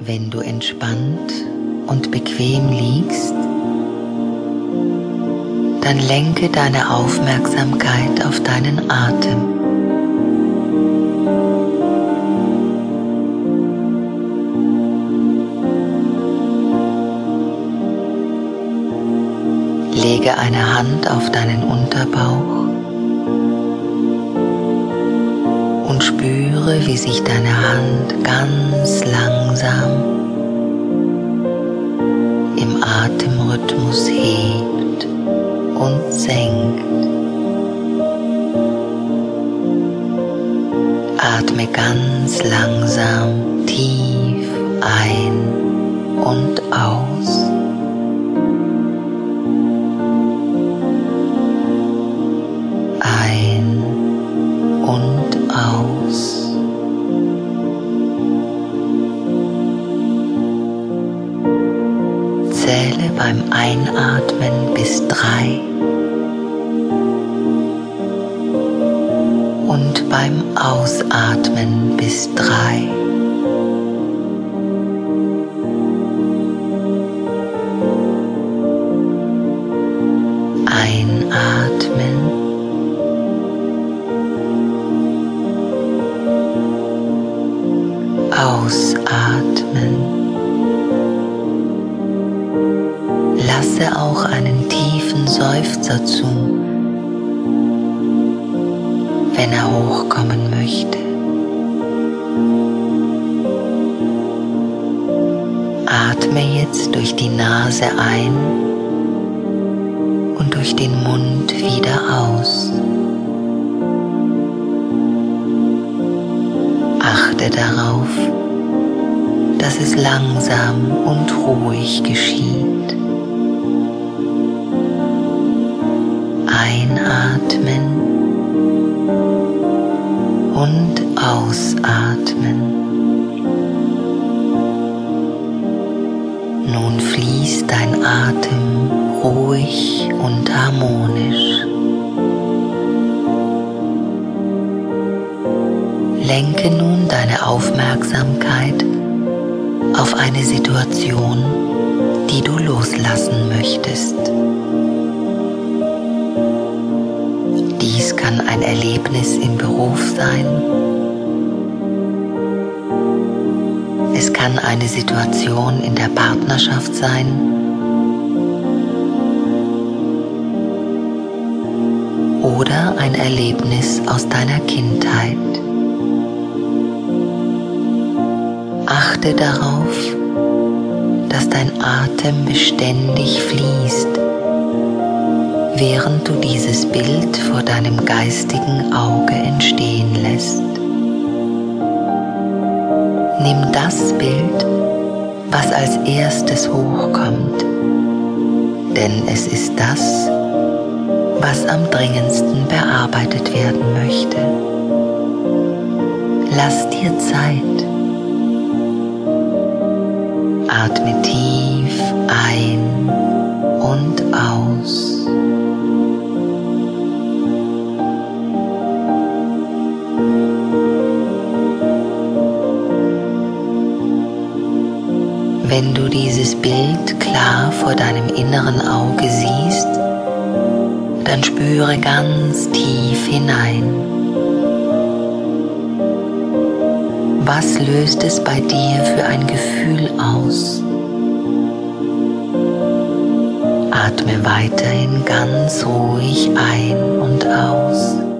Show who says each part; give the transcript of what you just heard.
Speaker 1: Wenn du entspannt und bequem liegst, dann lenke deine Aufmerksamkeit auf deinen Atem. Lege eine Hand auf deinen Unterbauch wie sich deine Hand ganz langsam im Atemrhythmus hebt und senkt. Atme ganz langsam tief ein und aus. Zähle beim Einatmen bis drei und beim Ausatmen bis drei. Lasse auch einen tiefen Seufzer zu, wenn er hochkommen möchte. Atme jetzt durch die Nase ein und durch den Mund wieder aus. Achte darauf, dass es langsam und ruhig geschieht. Einatmen und ausatmen. Nun fließt dein Atem ruhig und harmonisch. Lenke nun deine Aufmerksamkeit auf eine Situation, die du loslassen möchtest. Kann ein Erlebnis im Beruf sein. Es kann eine Situation in der Partnerschaft sein. Oder ein Erlebnis aus deiner Kindheit. Achte darauf, dass dein Atem beständig fließt während du dieses Bild vor deinem geistigen Auge entstehen lässt. Nimm das Bild, was als erstes hochkommt, denn es ist das, was am dringendsten bearbeitet werden möchte. Lass dir Zeit. Atme tief Wenn du dieses Bild klar vor deinem inneren Auge siehst, dann spüre ganz tief hinein. Was löst es bei dir für ein Gefühl aus? Atme weiterhin ganz ruhig ein und aus.